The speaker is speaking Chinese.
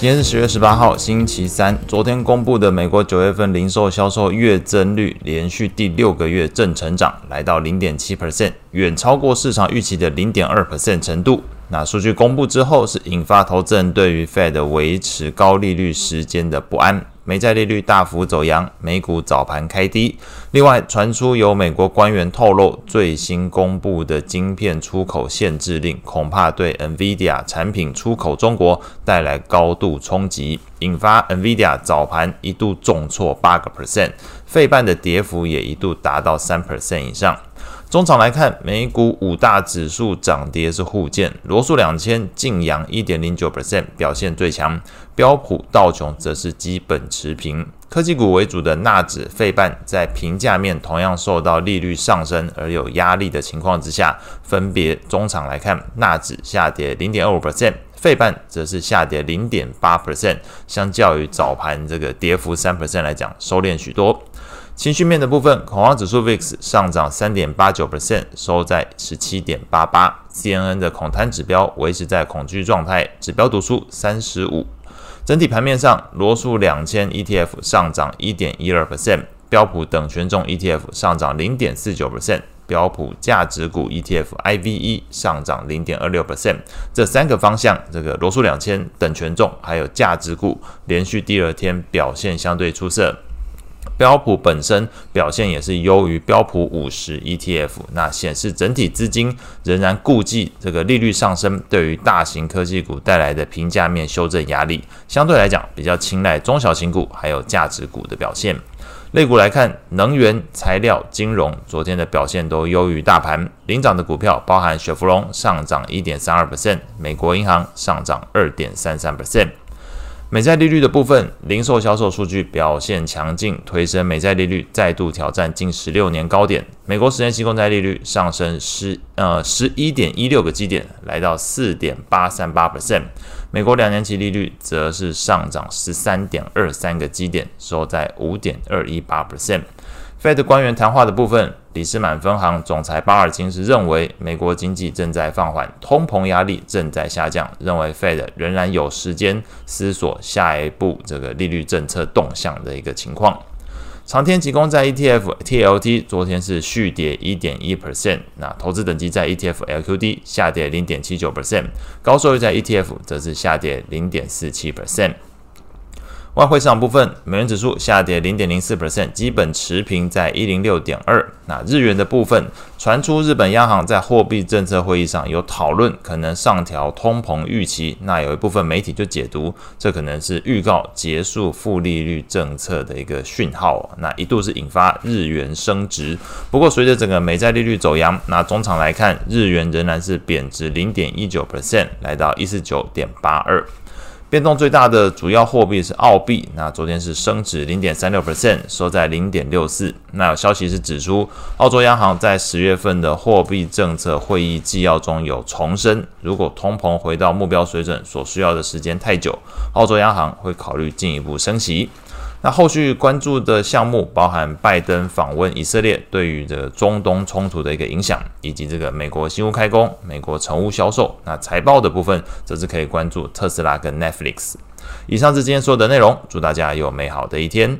今天是十月十八号，星期三。昨天公布的美国九月份零售销售月增率连续第六个月正成长，来到零点七 percent，远超过市场预期的零点二 percent 程度。那数据公布之后，是引发投资人对于 Fed 维持高利率时间的不安。美债利率大幅走扬，美股早盘开低。另外传出有美国官员透露，最新公布的晶片出口限制令，恐怕对 NVIDIA 产品出口中国带来高度冲击，引发 NVIDIA 早盘一度重挫八个 percent，费半的跌幅也一度达到三 percent 以上。中场来看，美股五大指数涨跌是互见，罗素两千劲扬一点零九 percent，表现最强；标普道琼则是基本持平。科技股为主的纳指、费半在评价面同样受到利率上升而有压力的情况之下，分别中场来看，纳指下跌零点二五 percent，费半则是下跌零点八 percent，相较于早盘这个跌幅三 percent 来讲，收敛许多。情绪面的部分，恐慌指数 VIX 上涨三点八九 percent，收在十七点八八。CNN 的恐贪指标维持在恐惧状态，指标读数三十五。整体盘面上，罗素两千 ETF 上涨一点一二 percent，标普等权重 ETF 上涨零点四九 percent，标普价值股 ETF IVE 上涨零点二六 percent。这三个方向，这个罗素两千等权重还有价值股，连续第二天表现相对出色。标普本身表现也是优于标普五十 ETF，那显示整体资金仍然顾忌这个利率上升对于大型科技股带来的平价面修正压力，相对来讲比较青睐中小型股还有价值股的表现。类股来看，能源、材料、金融昨天的表现都优于大盘，领涨的股票包含雪佛龙上涨一点三二 percent，美国银行上涨二点三三 percent。美债利率的部分，零售销售数据表现强劲，推升美债利率再度挑战近十六年高点。美国十年期公债利率上升十呃十一点一六个基点，来到四点八三八 percent。美国两年期利率则是上涨十三点二三个基点，收在五点二一八 percent。Fed 官员谈话的部分，里士满分行总裁巴尔金是认为美国经济正在放缓，通膨压力正在下降，认为 Fed 仍然有时间思索下一步这个利率政策动向的一个情况。长天期公债 ETF TLT 昨天是续跌一点一 percent，那投资等级在 ETF LQD 下跌零点七九 percent，高收益在 ETF 则是下跌零点四七 percent。外汇市场部分，美元指数下跌零点零四 percent，基本持平在一零六点二。那日元的部分，传出日本央行在货币政策会议上有讨论，可能上调通膨预期。那有一部分媒体就解读，这可能是预告结束负利率政策的一个讯号。那一度是引发日元升值。不过随着整个美债利率走扬，那中场来看，日元仍然是贬值零点一九 percent，来到一四九点八二。变动最大的主要货币是澳币，那昨天是升值零点三六 percent，收在零点六四。那有消息是指出，澳洲央行在十月份的货币政策会议纪要中有重申，如果通膨回到目标水准所需要的时间太久，澳洲央行会考虑进一步升息。那后续关注的项目包含拜登访问以色列对于这个中东冲突的一个影响，以及这个美国新屋开工、美国成屋销售。那财报的部分则是可以关注特斯拉跟 Netflix。以上是今天所有的内容，祝大家有美好的一天。